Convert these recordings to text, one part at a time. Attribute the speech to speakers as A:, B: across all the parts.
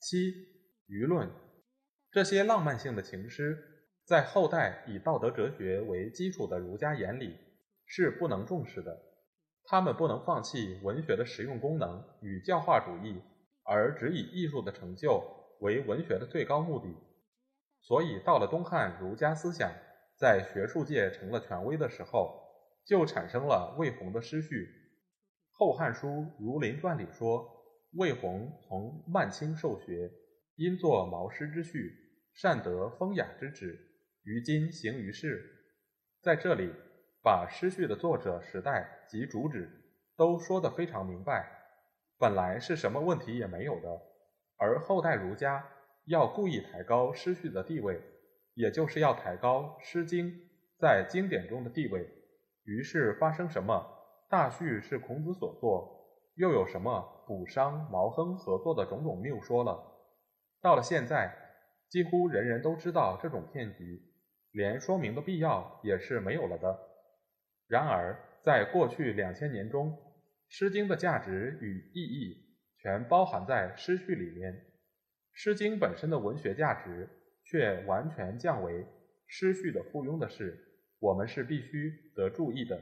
A: 七、舆论这些浪漫性的情诗，在后代以道德哲学为基础的儒家眼里是不能重视的。他们不能放弃文学的实用功能与教化主义，而只以艺术的成就为文学的最高目的。所以，到了东汉，儒家思想在学术界成了权威的时候。就产生了魏宏的诗序，《后汉书·儒林传》里说，魏宏从曼青受学，因作毛诗之序，善得风雅之旨，于今行于世。在这里，把诗序的作者、时代及主旨都说得非常明白，本来是什么问题也没有的。而后代儒家要故意抬高诗序的地位，也就是要抬高《诗经》在经典中的地位。于是发生什么？大序是孔子所作，又有什么卜商、毛亨合作的种种谬说了？到了现在，几乎人人都知道这种骗局，连说明的必要也是没有了的。然而，在过去两千年中，《诗经》的价值与意义全包含在诗序里面，《诗经》本身的文学价值却完全降为诗序的附庸的事。我们是必须得注意的。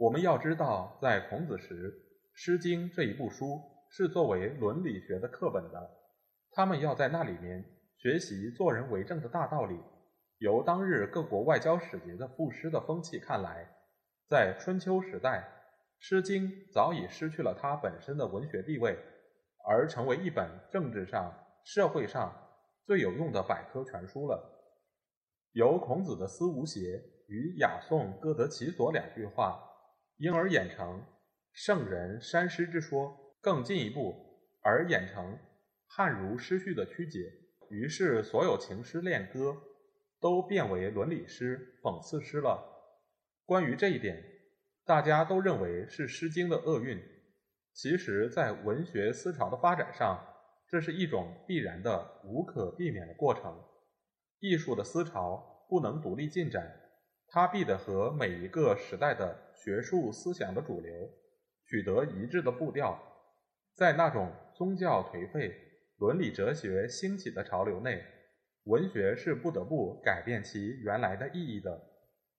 A: 我们要知道，在孔子时，《诗经》这一部书是作为伦理学的课本的，他们要在那里面学习做人为政的大道理。由当日各国外交使节的赋诗的风气看来，在春秋时代，《诗经》早已失去了它本身的文学地位，而成为一本政治上、社会上最有用的百科全书了。由孔子的“思无邪”与雅颂各得其所两句话，因而演成圣人山诗之说，更进一步而演成汉儒诗序的曲解。于是，所有情诗恋歌都变为伦理诗、讽刺诗了。关于这一点，大家都认为是《诗经》的厄运。其实，在文学思潮的发展上，这是一种必然的、无可避免的过程。艺术的思潮不能独立进展，它必得和每一个时代的学术思想的主流取得一致的步调。在那种宗教颓废、伦理哲学兴起的潮流内，文学是不得不改变其原来的意义的。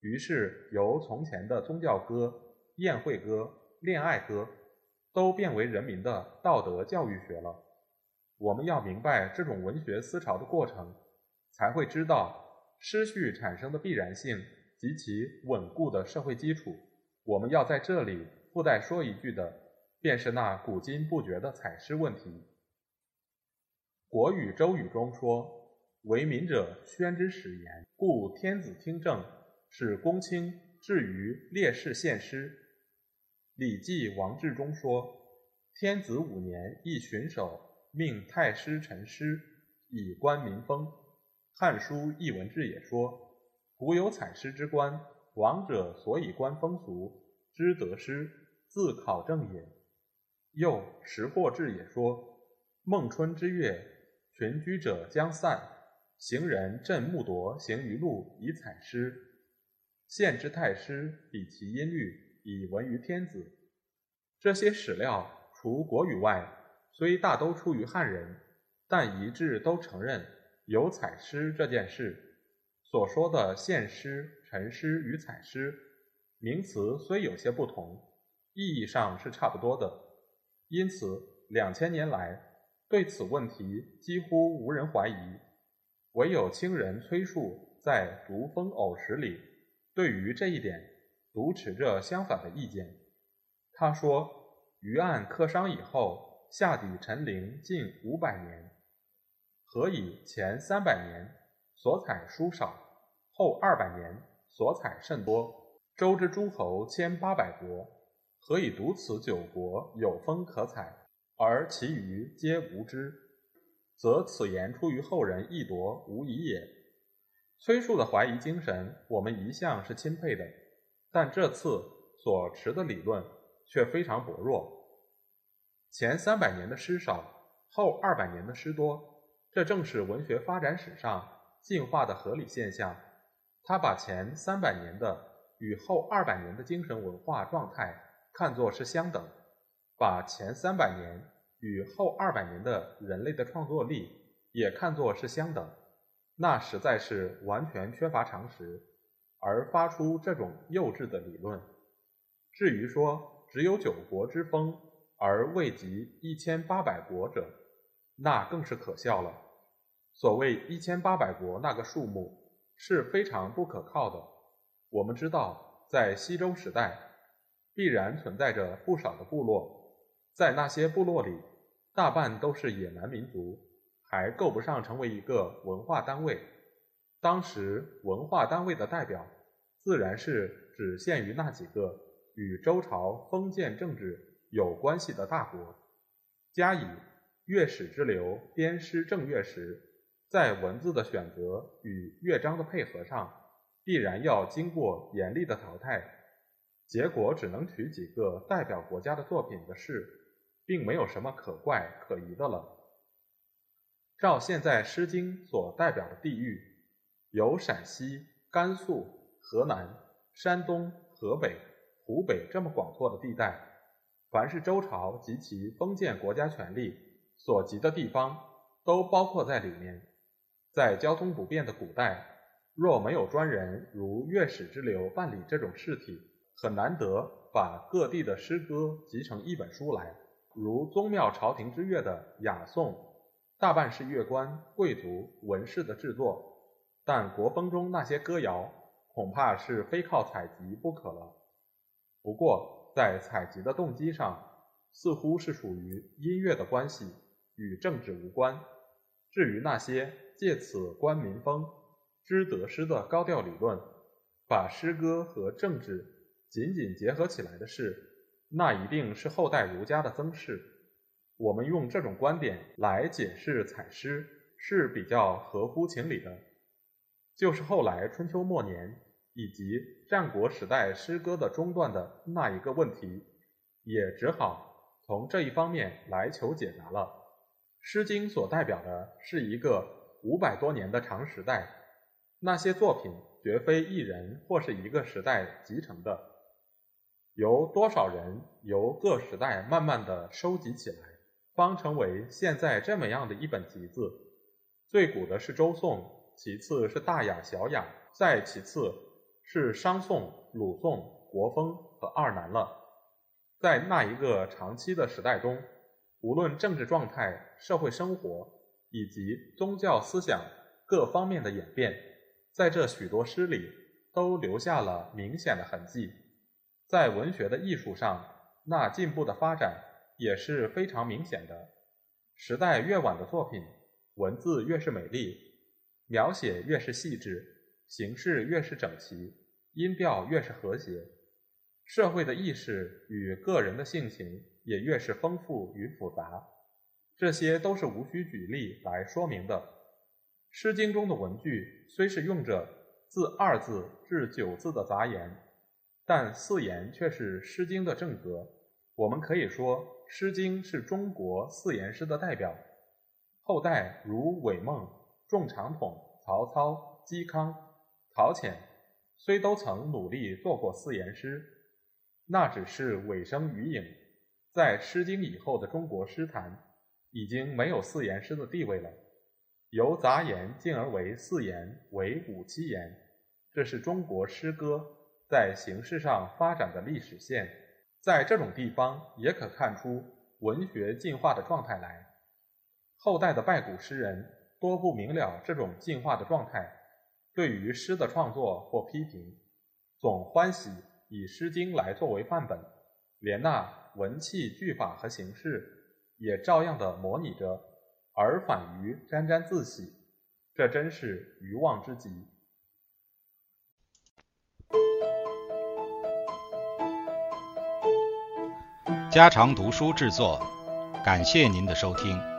A: 于是，由从前的宗教歌、宴会歌、恋爱歌，都变为人民的道德教育学了。我们要明白这种文学思潮的过程。才会知道失序产生的必然性及其稳固的社会基础。我们要在这里附带说一句的，便是那古今不绝的采诗问题。《国语·周语》中说：“为民者宣之始言，故天子听政，使公卿至于烈士献诗。”《礼记·王志》中说：“天子五年，一巡守，命太师陈诗，以观民风。”《汉书·艺文志》也说：“古有采诗之官，王者所以观风俗，知得失，自考证也。”又《识货志》也说：“孟春之月，群居者将散，行人振木铎行于路以采诗。献之太师，比其音律，以闻于天子。”这些史料除国语外，虽大都出于汉人，但一致都承认。有采诗这件事，所说的献诗、沉诗与采诗，名词虽有些不同，意义上是差不多的。因此，两千年来对此问题几乎无人怀疑。唯有清人崔述在《读风偶识》里，对于这一点独持着相反的意见。他说：“余案客商以后，下底陈陵近五百年。”何以前三百年所采书少，后二百年所采甚多？周之诸侯千八百国，何以独此九国有风可采？而其余皆无知，则此言出于后人臆夺无疑也。崔述的怀疑精神，我们一向是钦佩的，但这次所持的理论却非常薄弱。前三百年的诗少，后二百年的诗多，这正是文学发展史上进化的合理现象。他把前三百年的与后二百年的精神文化状态看作是相等，把前三百年与后二百年的人类的创作力也看作是相等，那实在是完全缺乏常识，而发出这种幼稚的理论。至于说只有九国之风而未及一千八百国者，那更是可笑了。所谓一千八百国那个数目。是非常不可靠的。我们知道，在西周时代，必然存在着不少的部落，在那些部落里，大半都是野蛮民族，还够不上成为一个文化单位。当时文化单位的代表，自然是只限于那几个与周朝封建政治有关系的大国。加以乐史之流编诗正乐时。在文字的选择与乐章的配合上，必然要经过严厉的淘汰，结果只能取几个代表国家的作品的事，并没有什么可怪可疑的了。照现在《诗经》所代表的地域，有陕西、甘肃、河南、山东、河北、湖北这么广阔的地带，凡是周朝及其封建国家权力所及的地方，都包括在里面。在交通不便的古代，若没有专人如乐史之流办理这种事体，很难得把各地的诗歌集成一本书来。如宗庙朝廷之乐的雅颂，大半是乐官、贵族、文士的制作，但国风中那些歌谣，恐怕是非靠采集不可了。不过，在采集的动机上，似乎是属于音乐的关系，与政治无关。至于那些，借此观民风、知得失的高调理论，把诗歌和政治紧紧结合起来的事，那一定是后代儒家的增饰。我们用这种观点来解释采诗是比较合乎情理的。就是后来春秋末年以及战国时代诗歌的中断的那一个问题，也只好从这一方面来求解答了。《诗经》所代表的是一个。五百多年的长时代，那些作品绝非一人或是一个时代集成的，由多少人由各时代慢慢的收集起来，方成为现在这么样的一本集子。最古的是周颂，其次是大雅、小雅，再其次是商颂、鲁颂、国风和二南了。在那一个长期的时代中，无论政治状态、社会生活。以及宗教思想各方面的演变，在这许多诗里都留下了明显的痕迹。在文学的艺术上，那进步的发展也是非常明显的。时代越晚的作品，文字越是美丽，描写越是细致，形式越是整齐，音调越是和谐，社会的意识与个人的性情也越是丰富与复杂。这些都是无需举例来说明的。《诗经》中的文句虽是用着自二字至九字的杂言，但四言却是《诗经》的正格。我们可以说，《诗经》是中国四言诗的代表。后代如韦梦、仲长统、曹操、嵇康、陶潜，虽都曾努力做过四言诗，那只是尾声余影。在《诗经》以后的中国诗坛。已经没有四言诗的地位了，由杂言进而为四言，为五七言，这是中国诗歌在形式上发展的历史线。在这种地方，也可看出文学进化的状态来。后代的拜古诗人多不明了这种进化的状态，对于诗的创作或批评，总欢喜以《诗经》来作为范本，连那文气、句法和形式。也照样的模拟着，而反于沾沾自喜，这真是愚妄之极。
B: 家常读书制作，感谢您的收听。